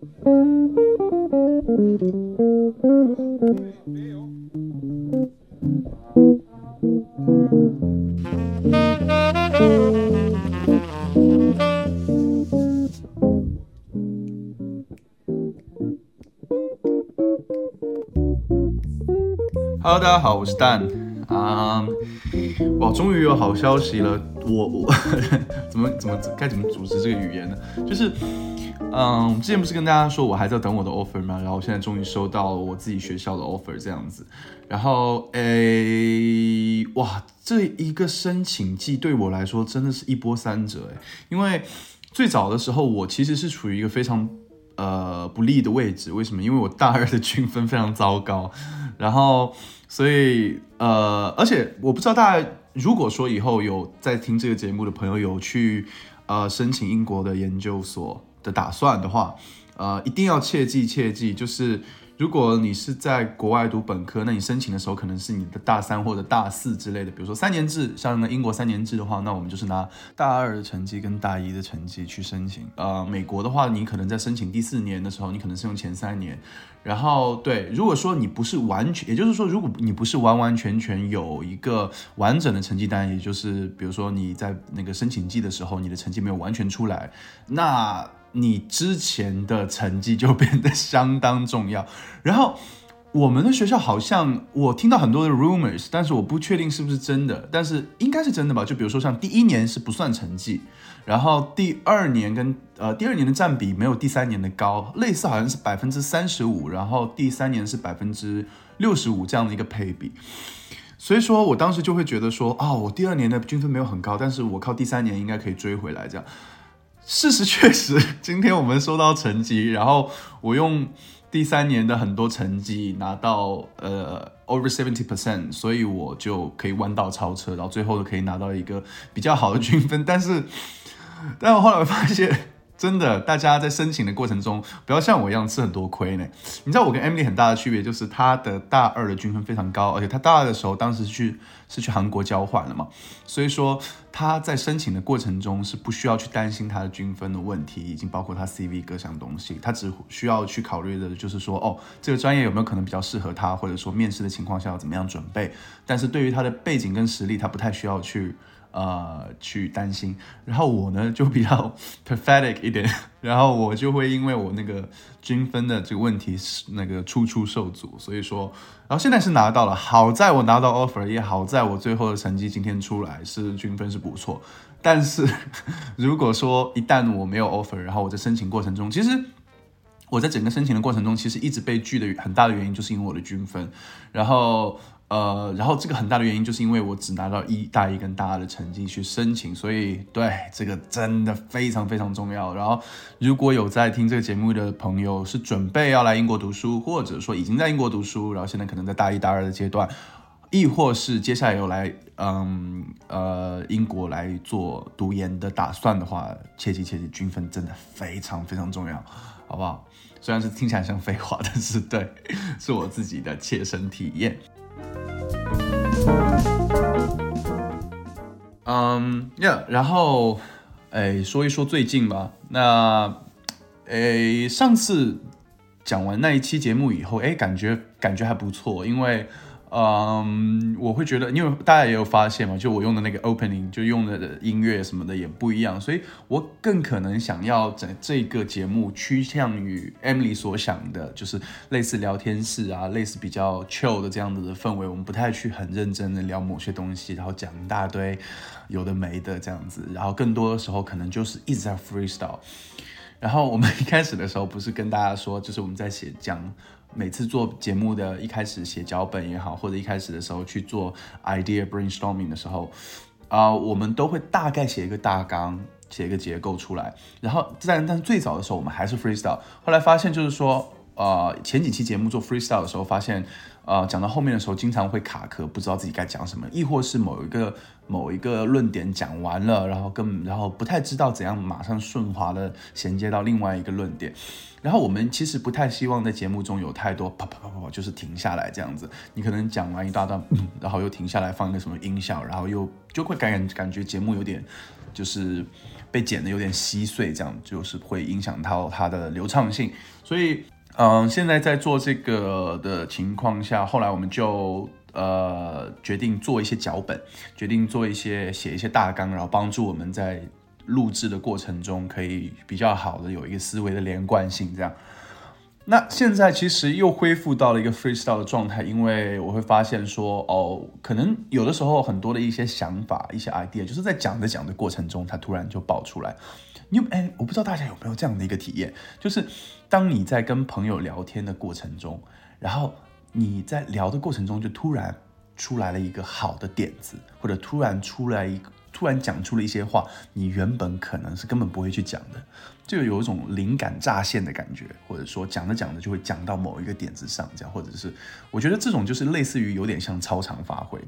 Hello，大家好，我是蛋啊！哇，终于有好消息了！我我 怎么怎么该怎么组织这个语言呢？就是嗯，之前不是跟大家说我还在等我的 offer 吗？然后现在终于收到我自己学校的 offer 这样子。然后诶，哇，这一个申请季对我来说真的是一波三折诶，因为最早的时候我其实是处于一个非常呃不利的位置。为什么？因为我大二的均分非常糟糕。然后，所以呃，而且我不知道大家如果说以后有在听这个节目的朋友有去呃申请英国的研究所的打算的话，呃，一定要切记切记，就是。如果你是在国外读本科，那你申请的时候可能是你的大三或者大四之类的，比如说三年制，像那英国三年制的话，那我们就是拿大二的成绩跟大一的成绩去申请。呃，美国的话，你可能在申请第四年的时候，你可能是用前三年。然后对，如果说你不是完全，也就是说，如果你不是完完全全有一个完整的成绩单，也就是比如说你在那个申请季的时候，你的成绩没有完全出来，那。你之前的成绩就变得相当重要。然后我们的学校好像我听到很多的 rumors，但是我不确定是不是真的，但是应该是真的吧？就比如说像第一年是不算成绩，然后第二年跟呃第二年的占比没有第三年的高，类似好像是百分之三十五，然后第三年是百分之六十五这样的一个配比。所以说我当时就会觉得说，哦，我第二年的均分没有很高，但是我靠第三年应该可以追回来这样。事实确实，今天我们收到成绩，然后我用第三年的很多成绩拿到呃 over seventy percent，所以我就可以弯道超车，然后最后可以拿到一个比较好的均分。但是，但我后来发现。真的，大家在申请的过程中，不要像我一样吃很多亏呢。你知道我跟 Emily 很大的区别，就是她的大二的均分非常高，而且她大二的时候，当时去是去韩国交换了嘛，所以说她在申请的过程中是不需要去担心她的均分的问题，已经包括她 CV 各项东西，她只需要去考虑的就是说，哦，这个专业有没有可能比较适合她，或者说面试的情况下要怎么样准备。但是对于她的背景跟实力，她不太需要去。呃，去担心，然后我呢就比较 pathetic 一点，然后我就会因为我那个均分的这个问题是那个处处受阻，所以说，然后现在是拿到了，好在我拿到 offer，也好在我最后的成绩今天出来是均分是不错，但是 如果说一旦我没有 offer，然后我在申请过程中，其实我在整个申请的过程中，其实一直被拒的很大的原因就是因为我的均分，然后。呃，然后这个很大的原因就是因为我只拿到一大一跟大二的成绩去申请，所以对这个真的非常非常重要。然后如果有在听这个节目的朋友是准备要来英国读书，或者说已经在英国读书，然后现在可能在大一大二的阶段，亦或是接下来有来嗯呃英国来做读研的打算的话，切记切记，均分真的非常非常重要，好不好？虽然是听起来像废话，但是对，是我自己的切身体验。嗯呀，然后，哎，说一说最近吧。那，哎，上次讲完那一期节目以后，哎，感觉感觉还不错，因为。嗯，我会觉得，因为大家也有发现嘛，就我用的那个 opening，就用的音乐什么的也不一样，所以我更可能想要在这个节目趋向于 Emily 所想的，就是类似聊天室啊，类似比较 chill 的这样子的氛围。我们不太去很认真的聊某些东西，然后讲一大堆有的没的这样子，然后更多的时候可能就是一直在 freestyle。然后我们一开始的时候不是跟大家说，就是我们在写讲。每次做节目的一开始写脚本也好，或者一开始的时候去做 idea brainstorming 的时候，啊，我们都会大概写一个大纲，写一个结构出来。然后，但但最早的时候我们还是 freestyle。后来发现就是说，呃前几期节目做 freestyle 的时候，发现呃讲到后面的时候，经常会卡壳，不知道自己该讲什么，亦或是某一个某一个论点讲完了，然后更然后不太知道怎样马上顺滑的衔接到另外一个论点。然后我们其实不太希望在节目中有太多啪啪啪啪啪，就是停下来这样子。你可能讲完一大段，然后又停下来放一个什么音效，然后又就会感感觉节目有点就是被剪的有点稀碎，这样就是会影响到它的流畅性。所以，嗯，现在在做这个的情况下，后来我们就呃决定做一些脚本，决定做一些写一些大纲，然后帮助我们在。录制的过程中，可以比较好的有一个思维的连贯性，这样。那现在其实又恢复到了一个 freestyle 的状态，因为我会发现说，哦，可能有的时候很多的一些想法、一些 idea，就是在讲着讲的过程中，它突然就爆出来。你有哎，我不知道大家有没有这样的一个体验，就是当你在跟朋友聊天的过程中，然后你在聊的过程中，就突然出来了一个好的点子，或者突然出来一个。突然讲出了一些话，你原本可能是根本不会去讲的，就有一种灵感乍现的感觉，或者说讲着讲着就会讲到某一个点子上，这样，或者是我觉得这种就是类似于有点像超常发挥。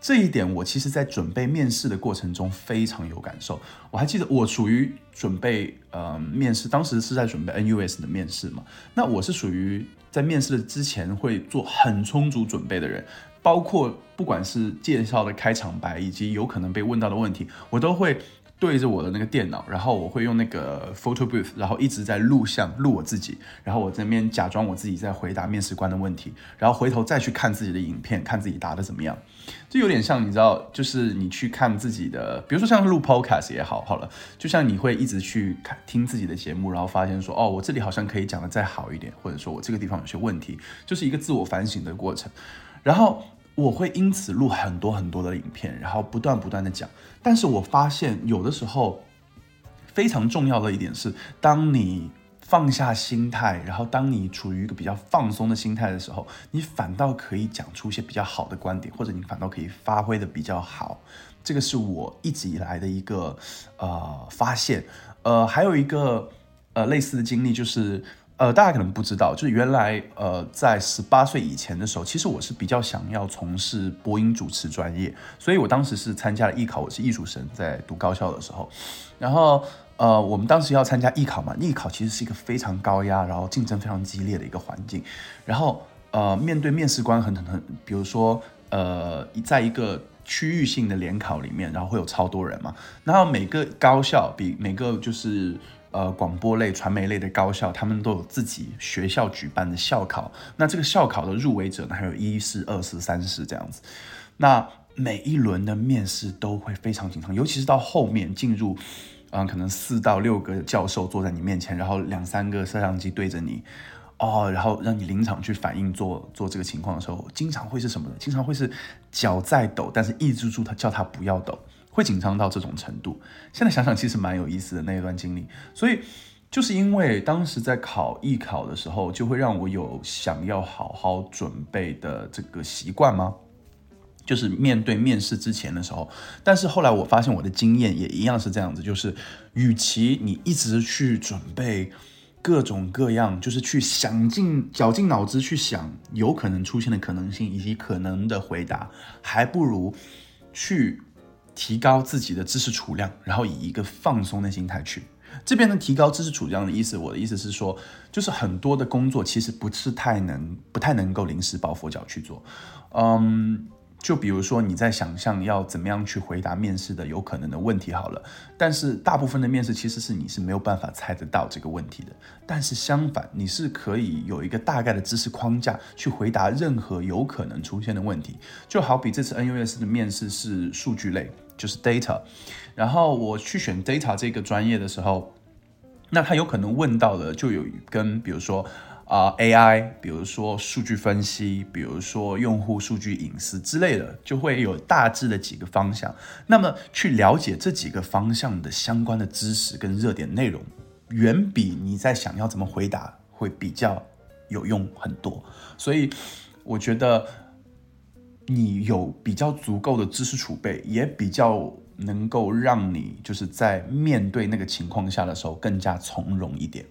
这一点我其实在准备面试的过程中非常有感受。我还记得我属于准备呃面试，当时是在准备 NUS 的面试嘛，那我是属于在面试的之前会做很充足准备的人。包括不管是介绍的开场白，以及有可能被问到的问题，我都会对着我的那个电脑，然后我会用那个 photo booth，然后一直在录像录我自己，然后我这边假装我自己在回答面试官的问题，然后回头再去看自己的影片，看自己答的怎么样，就有点像你知道，就是你去看自己的，比如说像录 podcast 也好，好了，就像你会一直去看听自己的节目，然后发现说，哦，我这里好像可以讲的再好一点，或者说我这个地方有些问题，就是一个自我反省的过程。然后我会因此录很多很多的影片，然后不断不断的讲。但是我发现有的时候非常重要的一点是，当你放下心态，然后当你处于一个比较放松的心态的时候，你反倒可以讲出一些比较好的观点，或者你反倒可以发挥的比较好。这个是我一直以来的一个呃发现。呃，还有一个呃类似的经历就是。呃，大家可能不知道，就是原来呃，在十八岁以前的时候，其实我是比较想要从事播音主持专业，所以我当时是参加了艺考，我是艺术生，在读高校的时候，然后呃，我们当时要参加艺考嘛，艺考其实是一个非常高压，然后竞争非常激烈的一个环境，然后呃，面对面试官很很，比如说呃，在一个区域性的联考里面，然后会有超多人嘛，然后每个高校比每个就是。呃，广播类、传媒类的高校，他们都有自己学校举办的校考。那这个校考的入围者呢，还有一试、二试、三试这样子。那每一轮的面试都会非常紧张，尤其是到后面进入，嗯，可能四到六个教授坐在你面前，然后两三个摄像机对着你，哦，然后让你临场去反应做做这个情况的时候，经常会是什么呢？经常会是脚在抖，但是抑制住他，叫他不要抖。会紧张到这种程度，现在想想其实蛮有意思的那一段经历。所以就是因为当时在考艺考的时候，就会让我有想要好好准备的这个习惯吗？就是面对面试之前的时候，但是后来我发现我的经验也一样是这样子，就是与其你一直去准备各种各样，就是去想尽绞尽脑汁去想有可能出现的可能性以及可能的回答，还不如去。提高自己的知识储量，然后以一个放松的心态去这边的提高知识储量的意思，我的意思是说，就是很多的工作其实不是太能，不太能够临时抱佛脚去做，嗯。就比如说你在想象要怎么样去回答面试的有可能的问题好了，但是大部分的面试其实是你是没有办法猜得到这个问题的。但是相反，你是可以有一个大概的知识框架去回答任何有可能出现的问题。就好比这次 NUS 的面试是数据类，就是 data，然后我去选 data 这个专业的时候，那他有可能问到的就有跟比如说。啊，AI，比如说数据分析，比如说用户数据隐私之类的，就会有大致的几个方向。那么去了解这几个方向的相关的知识跟热点内容，远比你在想要怎么回答会比较有用很多。所以我觉得你有比较足够的知识储备，也比较能够让你就是在面对那个情况下的时候更加从容一点。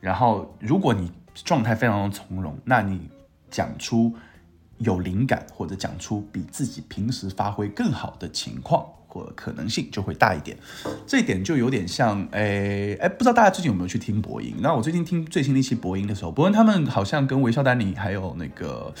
然后如果你状态非常的从容，那你讲出有灵感或者讲出比自己平时发挥更好的情况。或可能性就会大一点，这一点就有点像，诶诶，不知道大家最近有没有去听播音？那我最近听最新的一期播音的时候，伯恩他们好像跟微笑丹尼还有那个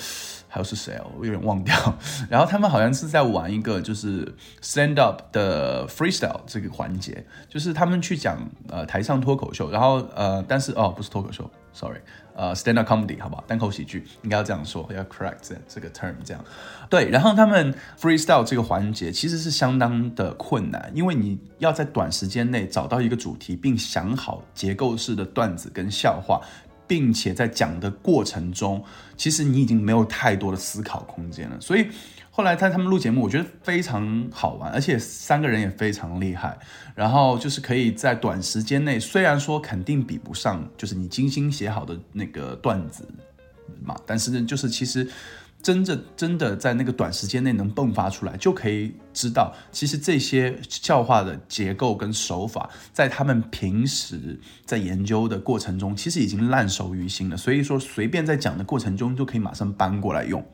还有是谁哦，我有点忘掉。然后他们好像是在玩一个就是 stand up 的 freestyle 这个环节，就是他们去讲呃台上脱口秀，然后呃但是哦不是脱口秀，sorry。呃，stand up comedy，好不好？单口喜剧应该要这样说，要 correct 这个 term，这样对。然后他们 freestyle 这个环节其实是相当的困难，因为你要在短时间内找到一个主题，并想好结构式的段子跟笑话，并且在讲的过程中，其实你已经没有太多的思考空间了，所以。后来在他们录节目，我觉得非常好玩，而且三个人也非常厉害。然后就是可以在短时间内，虽然说肯定比不上就是你精心写好的那个段子嘛，但是呢，就是其实真正真的在那个短时间内能迸发出来，就可以知道，其实这些笑话的结构跟手法，在他们平时在研究的过程中，其实已经烂熟于心了。所以说，随便在讲的过程中，就可以马上搬过来用。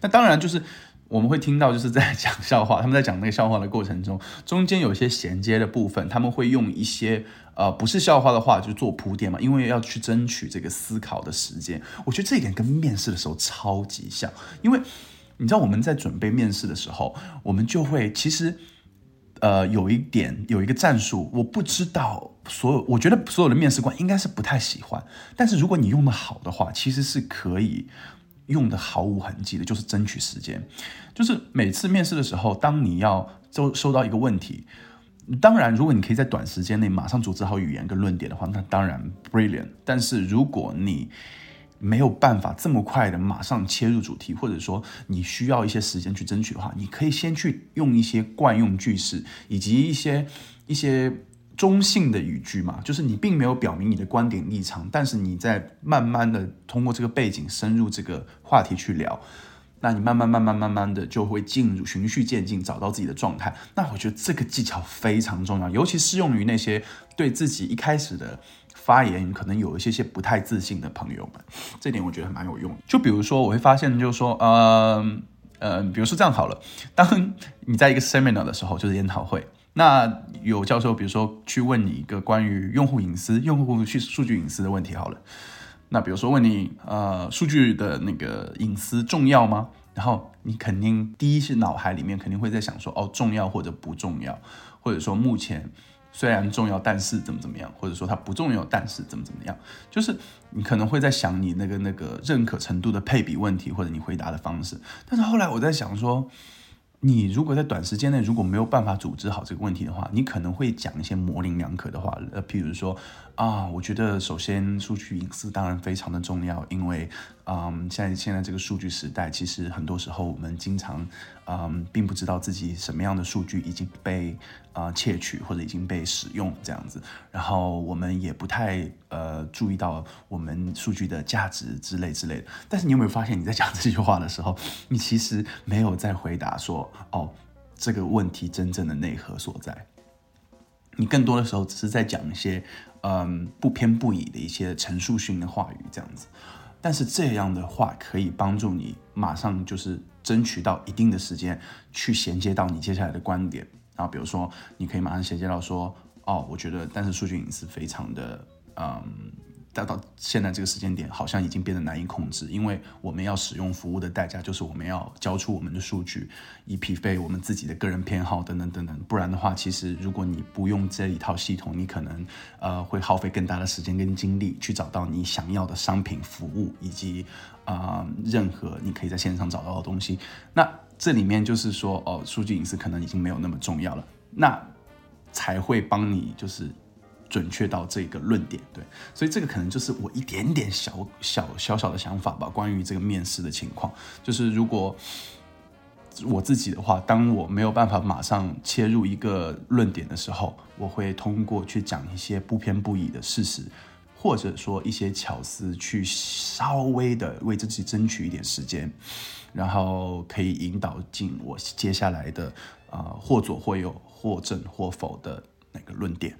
那当然就是。我们会听到，就是在讲笑话，他们在讲那个笑话的过程中，中间有一些衔接的部分，他们会用一些呃不是笑话的话就做铺垫嘛，因为要去争取这个思考的时间。我觉得这一点跟面试的时候超级像，因为你知道我们在准备面试的时候，我们就会其实呃有一点有一个战术，我不知道所有，我觉得所有的面试官应该是不太喜欢，但是如果你用的好的话，其实是可以。用的毫无痕迹的，就是争取时间。就是每次面试的时候，当你要收收到一个问题，当然，如果你可以在短时间内马上组织好语言跟论点的话，那当然 brilliant。但是如果你没有办法这么快的马上切入主题，或者说你需要一些时间去争取的话，你可以先去用一些惯用句式，以及一些一些。中性的语句嘛，就是你并没有表明你的观点立场，但是你在慢慢的通过这个背景深入这个话题去聊，那你慢慢慢慢慢慢的就会进入循序渐进，找到自己的状态。那我觉得这个技巧非常重要，尤其适用于那些对自己一开始的发言可能有一些些不太自信的朋友们，这点我觉得蛮有用的。就比如说，我会发现，就是说，呃呃，比如说这样好了，当你在一个 seminar 的时候，就是研讨会。那有教授，比如说去问你一个关于用户隐私、用户去数据隐私的问题，好了。那比如说问你，呃，数据的那个隐私重要吗？然后你肯定第一是脑海里面肯定会在想说，哦，重要或者不重要，或者说目前虽然重要，但是怎么怎么样，或者说它不重要，但是怎么怎么样，就是你可能会在想你那个那个认可程度的配比问题，或者你回答的方式。但是后来我在想说。你如果在短时间内如果没有办法组织好这个问题的话，你可能会讲一些模棱两可的话，呃，譬如说啊，我觉得首先数据隐私当然非常的重要，因为。嗯，现在现在这个数据时代，其实很多时候我们经常，嗯，并不知道自己什么样的数据已经被啊窃取或者已经被使用这样子，然后我们也不太呃注意到我们数据的价值之类之类的。但是你有没有发现，你在讲这句话的时候，你其实没有在回答说哦这个问题真正的内核所在，你更多的时候只是在讲一些嗯不偏不倚的一些陈述性的话语这样子。但是这样的话可以帮助你马上就是争取到一定的时间去衔接到你接下来的观点然后比如说你可以马上衔接到说哦，我觉得但是数据隐私非常的嗯。到到现在这个时间点，好像已经变得难以控制，因为我们要使用服务的代价就是我们要交出我们的数据，以匹配我们自己的个人偏好等等等等。不然的话，其实如果你不用这一套系统，你可能呃会耗费更大的时间跟精力去找到你想要的商品服务，以及啊任何你可以在线上找到的东西。那这里面就是说，哦，数据隐私可能已经没有那么重要了，那才会帮你就是。准确到这个论点，对，所以这个可能就是我一点点小小小小的想法吧。关于这个面试的情况，就是如果我自己的话，当我没有办法马上切入一个论点的时候，我会通过去讲一些不偏不倚的事实，或者说一些巧思，去稍微的为自己争取一点时间，然后可以引导进我接下来的啊或左或右、或正或否的那个论点。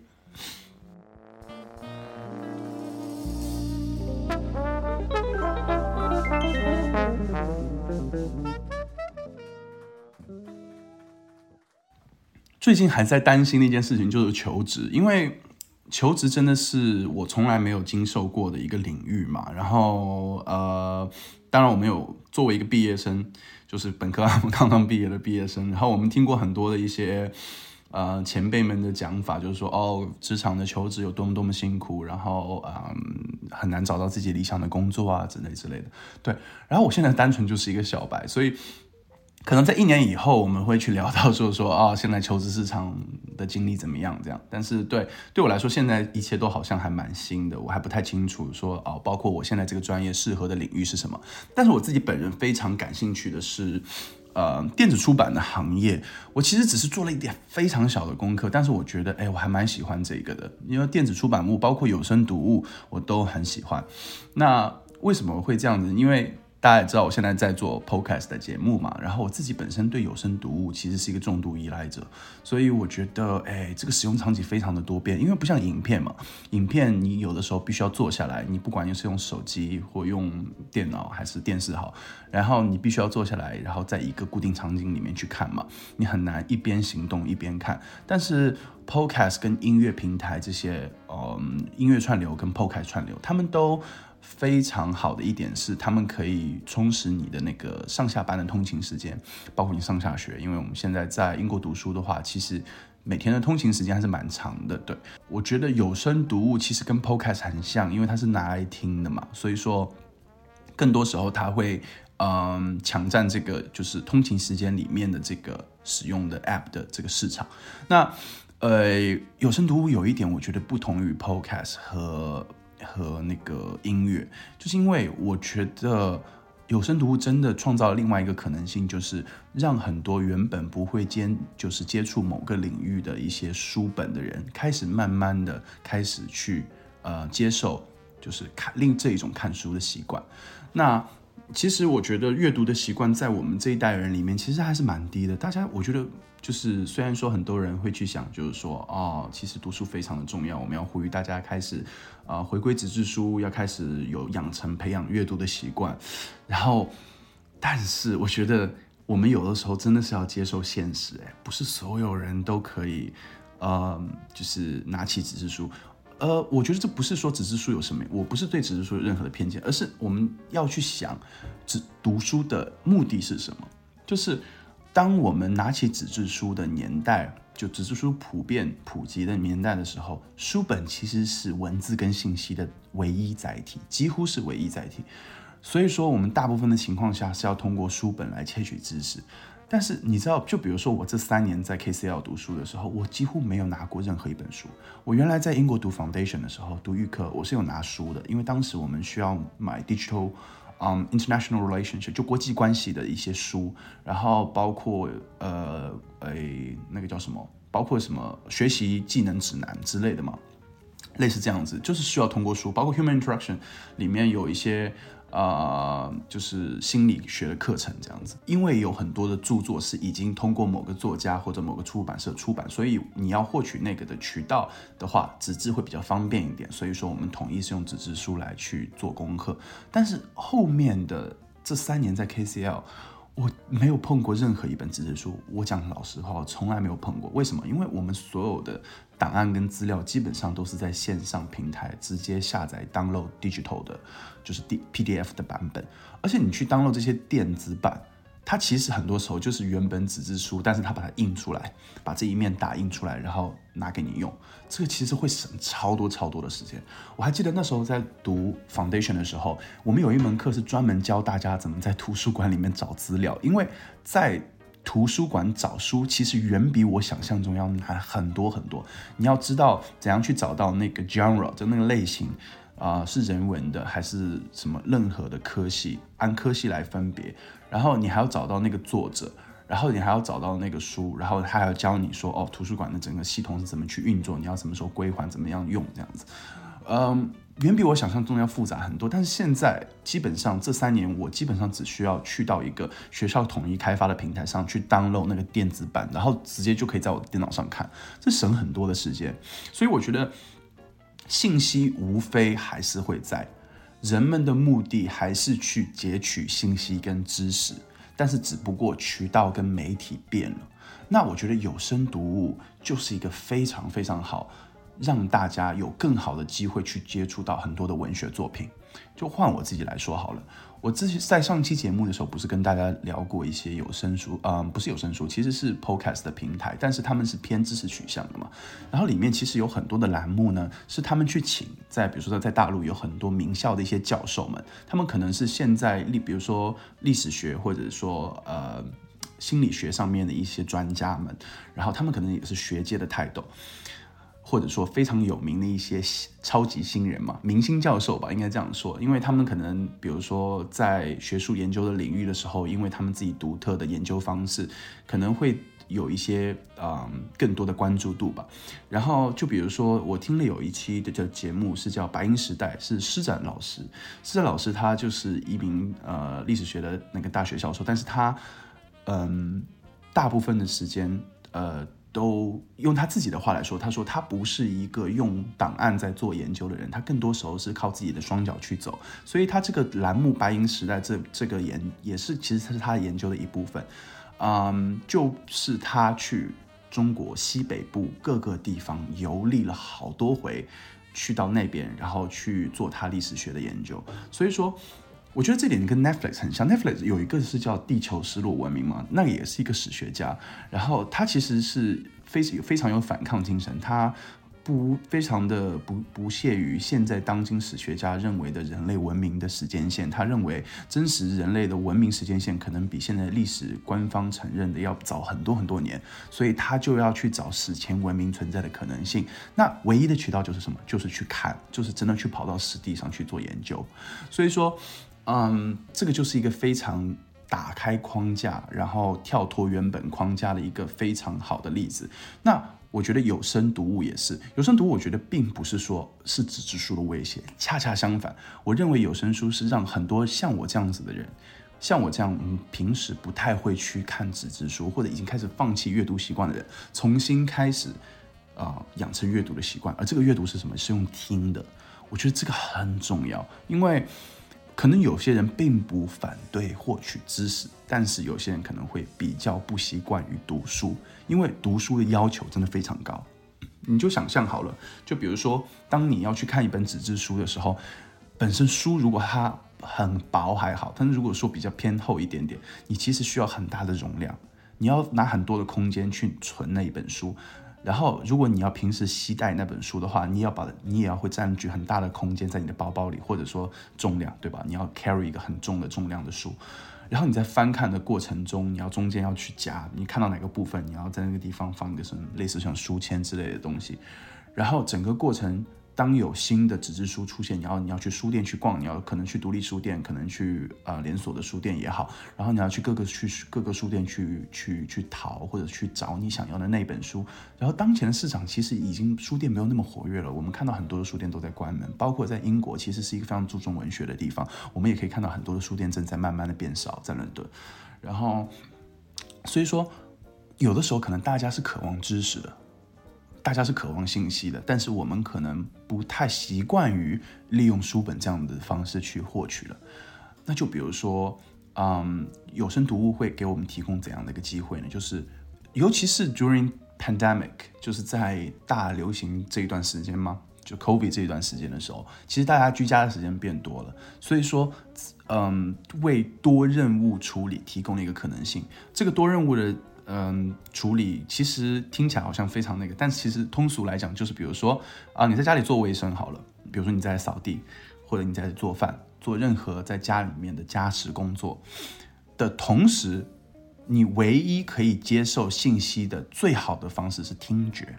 最近还在担心的一件事情就是求职，因为求职真的是我从来没有经受过的一个领域嘛。然后呃，当然我们有作为一个毕业生，就是本科刚刚毕业的毕业生，然后我们听过很多的一些。呃，前辈们的讲法就是说，哦，职场的求职有多么多么辛苦，然后嗯，很难找到自己理想的工作啊，之类之类的。对，然后我现在单纯就是一个小白，所以可能在一年以后，我们会去聊到说说啊，现在求职市场的经历怎么样这样。但是对对我来说，现在一切都好像还蛮新的，我还不太清楚说哦，包括我现在这个专业适合的领域是什么。但是我自己本人非常感兴趣的是。呃，电子出版的行业，我其实只是做了一点非常小的功课，但是我觉得，哎，我还蛮喜欢这个的，因为电子出版物，包括有声读物，我都很喜欢。那为什么会这样子？因为大家也知道，我现在在做 podcast 的节目嘛，然后我自己本身对有声读物其实是一个重度依赖者，所以我觉得，哎，这个使用场景非常的多变，因为不像影片嘛，影片你有的时候必须要坐下来，你不管你是用手机或用电脑还是电视好，然后你必须要坐下来，然后在一个固定场景里面去看嘛，你很难一边行动一边看。但是 podcast 跟音乐平台这些，嗯，音乐串流跟 podcast 串流，他们都。非常好的一点是，他们可以充实你的那个上下班的通勤时间，包括你上下学。因为我们现在在英国读书的话，其实每天的通勤时间还是蛮长的。对我觉得有声读物其实跟 Podcast 很像，因为它是拿来听的嘛，所以说更多时候它会嗯抢占这个就是通勤时间里面的这个使用的 App 的这个市场。那呃有声读物有一点我觉得不同于 Podcast 和。和那个音乐，就是因为我觉得有声读物真的创造了另外一个可能性，就是让很多原本不会接，就是接触某个领域的一些书本的人，开始慢慢的开始去呃接受，就是看另这一种看书的习惯。那其实我觉得阅读的习惯在我们这一代人里面，其实还是蛮低的。大家我觉得。就是虽然说很多人会去想，就是说哦，其实读书非常的重要，我们要呼吁大家开始啊回归纸质书，要开始有养成培养阅读的习惯。然后，但是我觉得我们有的时候真的是要接受现实，哎，不是所有人都可以，呃，就是拿起纸质书。呃，我觉得这不是说纸质书有什么，我不是对纸质书有任何的偏见，而是我们要去想，纸读书的目的是什么，就是。当我们拿起纸质书的年代，就纸质书普遍普及的年代的时候，书本其实是文字跟信息的唯一载体，几乎是唯一载体。所以说，我们大部分的情况下是要通过书本来窃取知识。但是你知道，就比如说我这三年在 KCL 读书的时候，我几乎没有拿过任何一本书。我原来在英国读 Foundation 的时候，读预科，我是有拿书的，因为当时我们需要买 digital。嗯，international relationship 就国际关系的一些书，然后包括呃诶那个叫什么，包括什么学习技能指南之类的嘛，类似这样子，就是需要通过书，包括 human interaction 里面有一些。啊，就是心理学的课程这样子，因为有很多的著作是已经通过某个作家或者某个出版社出版，所以你要获取那个的渠道的话，纸质会比较方便一点。所以说，我们统一是用纸质书来去做功课。但是后面的这三年在 KCL。我没有碰过任何一本纸质书，我讲老实话，我从来没有碰过。为什么？因为我们所有的档案跟资料基本上都是在线上平台直接下载 download digital 的，就是 D PDF 的版本，而且你去 download 这些电子版。它其实很多时候就是原本纸质书，但是它把它印出来，把这一面打印出来，然后拿给你用。这个其实会省超多超多的时间。我还记得那时候在读 foundation 的时候，我们有一门课是专门教大家怎么在图书馆里面找资料，因为在图书馆找书其实远比我想象中要难很多很多。你要知道怎样去找到那个 genre，就那个类型。啊，是人文的还是什么？任何的科系，按科系来分别。然后你还要找到那个作者，然后你还要找到那个书，然后他还要教你说，哦，图书馆的整个系统是怎么去运作，你要什么时候归还，怎么样用这样子。嗯，远比我想象中要复杂很多。但是现在基本上这三年，我基本上只需要去到一个学校统一开发的平台上去 download 那个电子版，然后直接就可以在我的电脑上看，这省很多的时间。所以我觉得。信息无非还是会在，人们的目的还是去截取信息跟知识，但是只不过渠道跟媒体变了。那我觉得有声读物就是一个非常非常好，让大家有更好的机会去接触到很多的文学作品。就换我自己来说好了。我之前在上期节目的时候，不是跟大家聊过一些有声书，嗯，不是有声书，其实是 podcast 的平台，但是他们是偏知识取向的嘛。然后里面其实有很多的栏目呢，是他们去请在，比如说在大陆有很多名校的一些教授们，他们可能是现在历，比如说历史学或者说呃心理学上面的一些专家们，然后他们可能也是学界的泰斗。或者说非常有名的一些超级新人嘛，明星教授吧，应该这样说，因为他们可能，比如说在学术研究的领域的时候，因为他们自己独特的研究方式，可能会有一些嗯更多的关注度吧。然后就比如说，我听了有一期的叫节目是叫《白银时代》，是施展老师，施展老师他就是一名呃历史学的那个大学教授，但是他嗯大部分的时间呃。都用他自己的话来说，他说他不是一个用档案在做研究的人，他更多时候是靠自己的双脚去走。所以他这个栏目《白银时代》这这个研也是其实他是他研究的一部分，嗯，就是他去中国西北部各个地方游历了好多回，去到那边，然后去做他历史学的研究。所以说。我觉得这点跟 Netflix 很像，Netflix 有一个是叫《地球失落文明》嘛，那也是一个史学家，然后他其实是非非常有反抗精神，他不非常的不不屑于现在当今史学家认为的人类文明的时间线，他认为真实人类的文明时间线可能比现在历史官方承认的要早很多很多年，所以他就要去找史前文明存在的可能性。那唯一的渠道就是什么？就是去看，就是真的去跑到实地上去做研究。所以说。嗯，这个就是一个非常打开框架，然后跳脱原本框架的一个非常好的例子。那我觉得有声读物也是，有声读物我觉得并不是说是纸质书的威胁，恰恰相反，我认为有声书是让很多像我这样子的人，像我这样平时不太会去看纸质书，或者已经开始放弃阅读习惯的人，重新开始啊养成阅读的习惯。而这个阅读是什么？是用听的。我觉得这个很重要，因为。可能有些人并不反对获取知识，但是有些人可能会比较不习惯于读书，因为读书的要求真的非常高。你就想象好了，就比如说，当你要去看一本纸质书的时候，本身书如果它很薄还好，但是如果说比较偏厚一点点，你其实需要很大的容量，你要拿很多的空间去存那一本书。然后，如果你要平时携带那本书的话，你要把你也要会占据很大的空间在你的包包里，或者说重量，对吧？你要 carry 一个很重的重量的书，然后你在翻看的过程中，你要中间要去夹，你看到哪个部分，你要在那个地方放一个什么类似像书签之类的东西，然后整个过程。当有新的纸质书出现，你要你要去书店去逛，你要可能去独立书店，可能去呃连锁的书店也好，然后你要去各个去各个书店去去去淘或者去找你想要的那本书。然后当前的市场其实已经书店没有那么活跃了，我们看到很多的书店都在关门，包括在英国其实是一个非常注重文学的地方，我们也可以看到很多的书店正在慢慢的变少在伦敦。然后所以说有的时候可能大家是渴望知识的。大家是渴望信息的，但是我们可能不太习惯于利用书本这样的方式去获取了。那就比如说，嗯，有声读物会给我们提供怎样的一个机会呢？就是，尤其是 during pandemic，就是在大流行这一段时间吗？就 COVID 这一段时间的时候，其实大家居家的时间变多了，所以说，嗯，为多任务处理提供了一个可能性。这个多任务的。嗯，处理其实听起来好像非常那个，但其实通俗来讲就是，比如说啊，你在家里做卫生好了，比如说你在扫地，或者你在做饭，做任何在家里面的家事工作的同时，你唯一可以接受信息的最好的方式是听觉。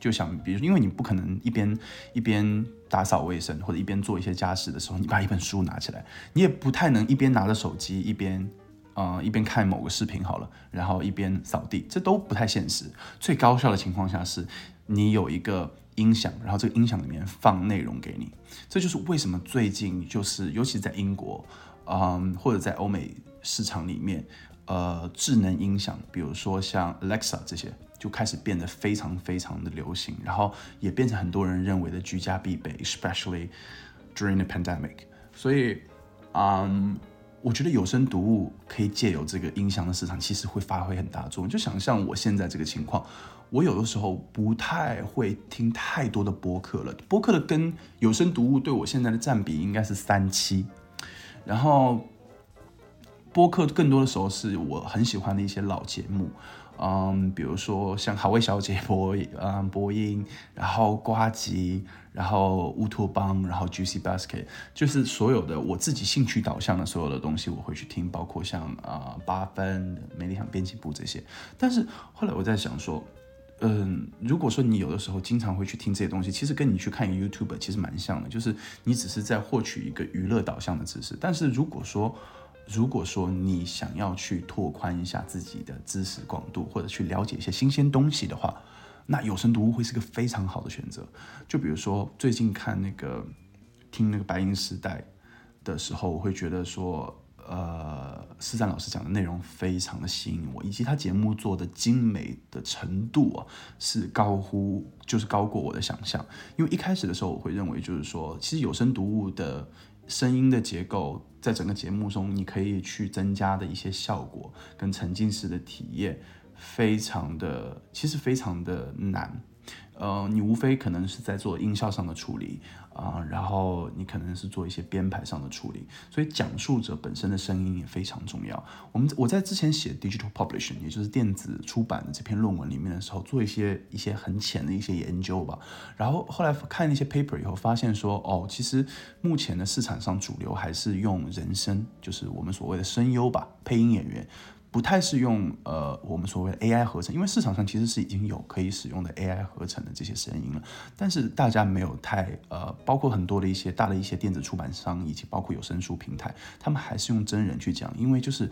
就想，比如因为你不可能一边一边打扫卫生或者一边做一些家事的时候，你把一本书拿起来，你也不太能一边拿着手机一边。呃，一边看某个视频好了，然后一边扫地，这都不太现实。最高效的情况下是，你有一个音响，然后这个音响里面放内容给你。这就是为什么最近就是，尤其在英国，嗯，或者在欧美市场里面，呃，智能音响，比如说像 Alexa 这些，就开始变得非常非常的流行，然后也变成很多人认为的居家必备，especially during the pandemic。所以，嗯。我觉得有声读物可以借由这个音箱的市场，其实会发挥很大作用。就想像我现在这个情况，我有的时候不太会听太多的播客了。播客的跟有声读物对我现在的占比应该是三七，然后播客更多的时候是我很喜欢的一些老节目。嗯，比如说像好味小姐播嗯播音，然后瓜吉，然后乌托邦，然后 Juicy Basket，就是所有的我自己兴趣导向的所有的东西，我会去听，包括像啊八分、美丽想编辑部这些。但是后来我在想说，嗯，如果说你有的时候经常会去听这些东西，其实跟你去看 YouTube 其实蛮像的，就是你只是在获取一个娱乐导向的知识。但是如果说如果说你想要去拓宽一下自己的知识广度，或者去了解一些新鲜东西的话，那有声读物会是个非常好的选择。就比如说最近看那个听那个白银时代的时候，我会觉得说，呃，施展老师讲的内容非常的吸引我，以及他节目做的精美的程度啊，是高乎就是高过我的想象。因为一开始的时候，我会认为就是说，其实有声读物的。声音的结构，在整个节目中，你可以去增加的一些效果跟沉浸式的体验，非常的，其实非常的难。呃，你无非可能是在做音效上的处理啊，然后你可能是做一些编排上的处理，所以讲述者本身的声音也非常重要。我们我在之前写 digital publishing，也就是电子出版的这篇论文里面的时候，做一些一些很浅的一些研究吧。然后后来看那些 paper 以后，发现说，哦，其实目前的市场上主流还是用人声，就是我们所谓的声优吧，配音演员。不太是用呃我们所谓的 AI 合成，因为市场上其实是已经有可以使用的 AI 合成的这些声音了，但是大家没有太呃，包括很多的一些大的一些电子出版商以及包括有声书平台，他们还是用真人去讲，因为就是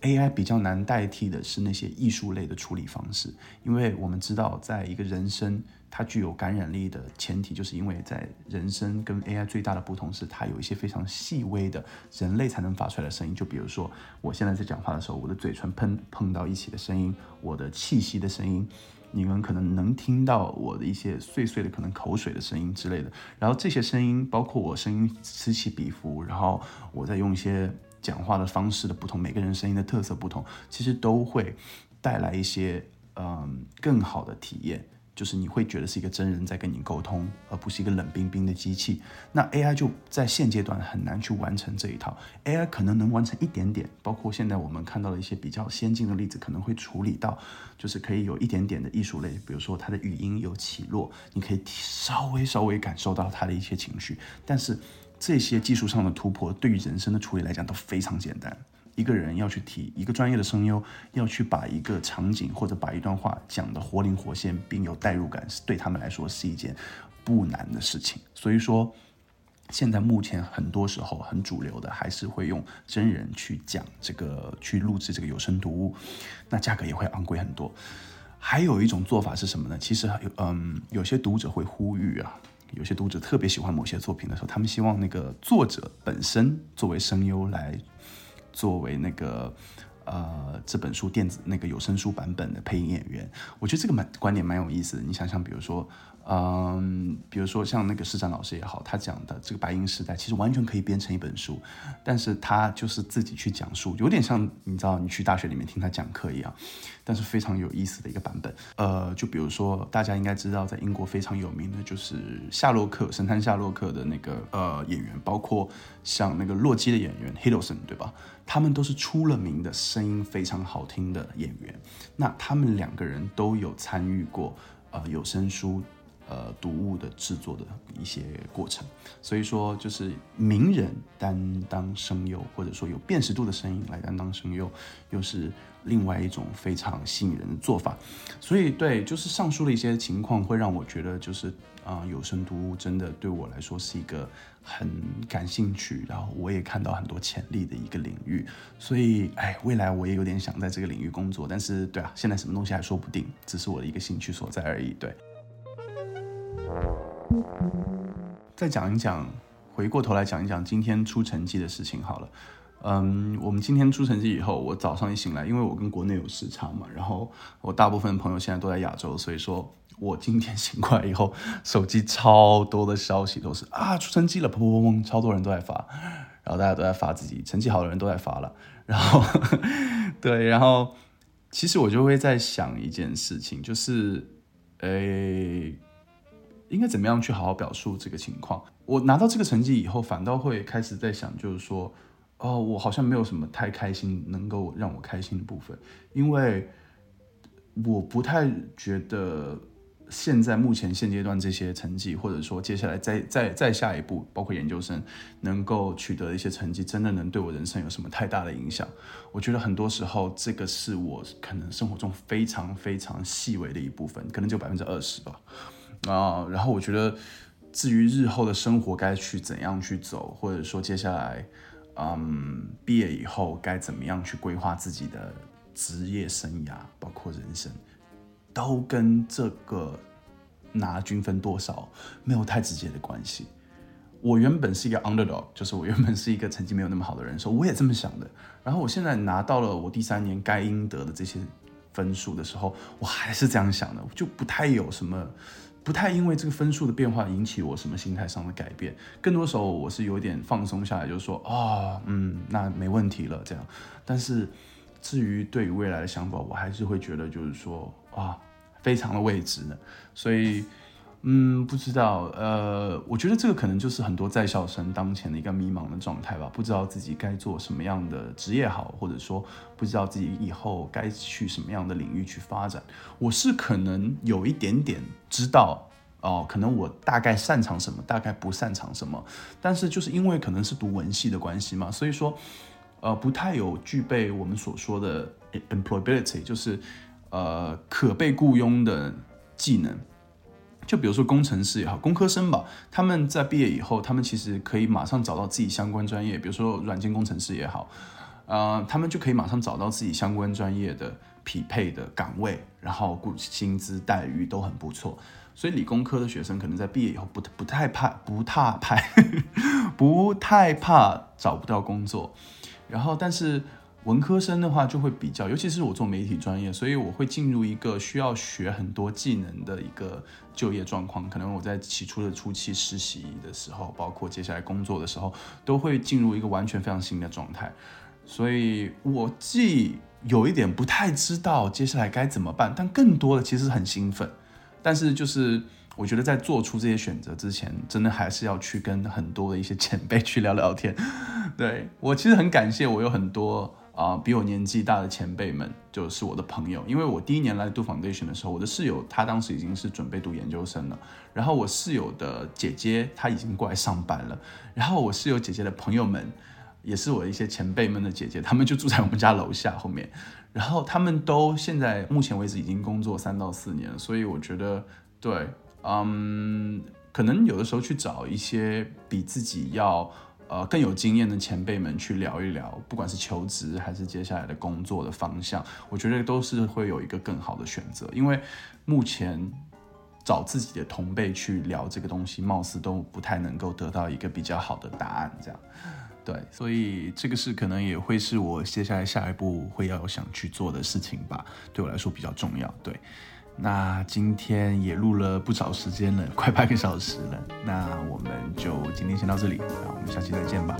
AI 比较难代替的是那些艺术类的处理方式，因为我们知道在一个人声。它具有感染力的前提，就是因为在人声跟 AI 最大的不同是，它有一些非常细微的人类才能发出来的声音。就比如说，我现在在讲话的时候，我的嘴唇碰碰到一起的声音，我的气息的声音，你们可能能听到我的一些碎碎的可能口水的声音之类的。然后这些声音，包括我声音此起彼伏，然后我在用一些讲话的方式的不同，每个人声音的特色不同，其实都会带来一些嗯更好的体验。就是你会觉得是一个真人在跟你沟通，而不是一个冷冰冰的机器。那 AI 就在现阶段很难去完成这一套。AI 可能能完成一点点，包括现在我们看到的一些比较先进的例子，可能会处理到，就是可以有一点点的艺术类，比如说它的语音有起落，你可以稍微稍微感受到它的一些情绪。但是这些技术上的突破，对于人声的处理来讲都非常简单。一个人要去提一个专业的声优，要去把一个场景或者把一段话讲得活灵活现，并有代入感，是对他们来说是一件不难的事情。所以说，现在目前很多时候很主流的还是会用真人去讲这个，去录制这个有声读物，那价格也会昂贵很多。还有一种做法是什么呢？其实有，嗯，有些读者会呼吁啊，有些读者特别喜欢某些作品的时候，他们希望那个作者本身作为声优来。作为那个呃这本书电子那个有声书版本的配音演员，我觉得这个蛮观点蛮有意思的。你想想，比如说。嗯，比如说像那个市长老师也好，他讲的这个白银时代其实完全可以编成一本书，但是他就是自己去讲述，有点像你知道你去大学里面听他讲课一样，但是非常有意思的一个版本。呃，就比如说大家应该知道，在英国非常有名的就是夏洛克神探夏洛克的那个呃演员，包括像那个洛基的演员 Hiddleston 对吧？他们都是出了名的声音非常好听的演员。那他们两个人都有参与过呃有声书。呃，读物的制作的一些过程，所以说就是名人担当声优，或者说有辨识度的声音来担当声优，又是另外一种非常吸引人的做法。所以对，就是上述的一些情况，会让我觉得就是啊，有声读物真的对我来说是一个很感兴趣，然后我也看到很多潜力的一个领域。所以哎，未来我也有点想在这个领域工作，但是对啊，现在什么东西还说不定，只是我的一个兴趣所在而已。对。再讲一讲，回过头来讲一讲今天出成绩的事情好了。嗯，我们今天出成绩以后，我早上一醒来，因为我跟国内有时差嘛，然后我大部分朋友现在都在亚洲，所以说我今天醒过来以后，手机超多的消息都是啊出成绩了，砰砰砰，超多人都在发。然后大家都在发自己成绩好的人都在发了，然后对，然后其实我就会在想一件事情，就是诶，应该怎么样去好好表述这个情况？我拿到这个成绩以后，反倒会开始在想，就是说，哦，我好像没有什么太开心能够让我开心的部分，因为我不太觉得。现在目前现阶段这些成绩，或者说接下来再再再下一步，包括研究生能够取得的一些成绩，真的能对我人生有什么太大的影响？我觉得很多时候这个是我可能生活中非常非常细微的一部分，可能就百分之二十吧。啊，然后我觉得至于日后的生活该去怎样去走，或者说接下来，嗯，毕业以后该怎么样去规划自己的职业生涯，包括人生。都跟这个拿均分多少没有太直接的关系。我原本是一个 underdog，就是我原本是一个成绩没有那么好的人，说我也这么想的。然后我现在拿到了我第三年该应得的这些分数的时候，我还是这样想的，就不太有什么，不太因为这个分数的变化引起我什么心态上的改变。更多时候我是有点放松下来，就是说啊，嗯，那没问题了这样。但是至于对于未来的想法，我还是会觉得就是说。啊，非常的未知呢，所以，嗯，不知道，呃，我觉得这个可能就是很多在校生当前的一个迷茫的状态吧，不知道自己该做什么样的职业好，或者说不知道自己以后该去什么样的领域去发展。我是可能有一点点知道，哦，可能我大概擅长什么，大概不擅长什么，但是就是因为可能是读文系的关系嘛，所以说，呃，不太有具备我们所说的 employability，就是。呃，可被雇佣的技能，就比如说工程师也好，工科生吧，他们在毕业以后，他们其实可以马上找到自己相关专业，比如说软件工程师也好，呃，他们就可以马上找到自己相关专业的匹配的岗位，然后雇薪资待遇都很不错，所以理工科的学生可能在毕业以后不不太怕不太怕 不太怕找不到工作，然后但是。文科生的话就会比较，尤其是我做媒体专业，所以我会进入一个需要学很多技能的一个就业状况。可能我在起初的初期实习的时候，包括接下来工作的时候，都会进入一个完全非常新的状态。所以我既有一点不太知道接下来该怎么办，但更多的其实很兴奋。但是就是我觉得在做出这些选择之前，真的还是要去跟很多的一些前辈去聊聊天。对我其实很感谢，我有很多。啊，比我年纪大的前辈们就是我的朋友，因为我第一年来读 foundation 的时候，我的室友他当时已经是准备读研究生了，然后我室友的姐姐她已经过来上班了，然后我室友姐姐的朋友们，也是我一些前辈们的姐姐，他们就住在我们家楼下后面，然后他们都现在目前为止已经工作三到四年，所以我觉得对，嗯，可能有的时候去找一些比自己要。呃，更有经验的前辈们去聊一聊，不管是求职还是接下来的工作的方向，我觉得都是会有一个更好的选择。因为目前找自己的同辈去聊这个东西，貌似都不太能够得到一个比较好的答案。这样，对，所以这个是可能也会是我接下来下一步会要想去做的事情吧，对我来说比较重要。对。那今天也录了不少时间了，快半个小时了。那我们就今天先到这里，那我们下期再见吧。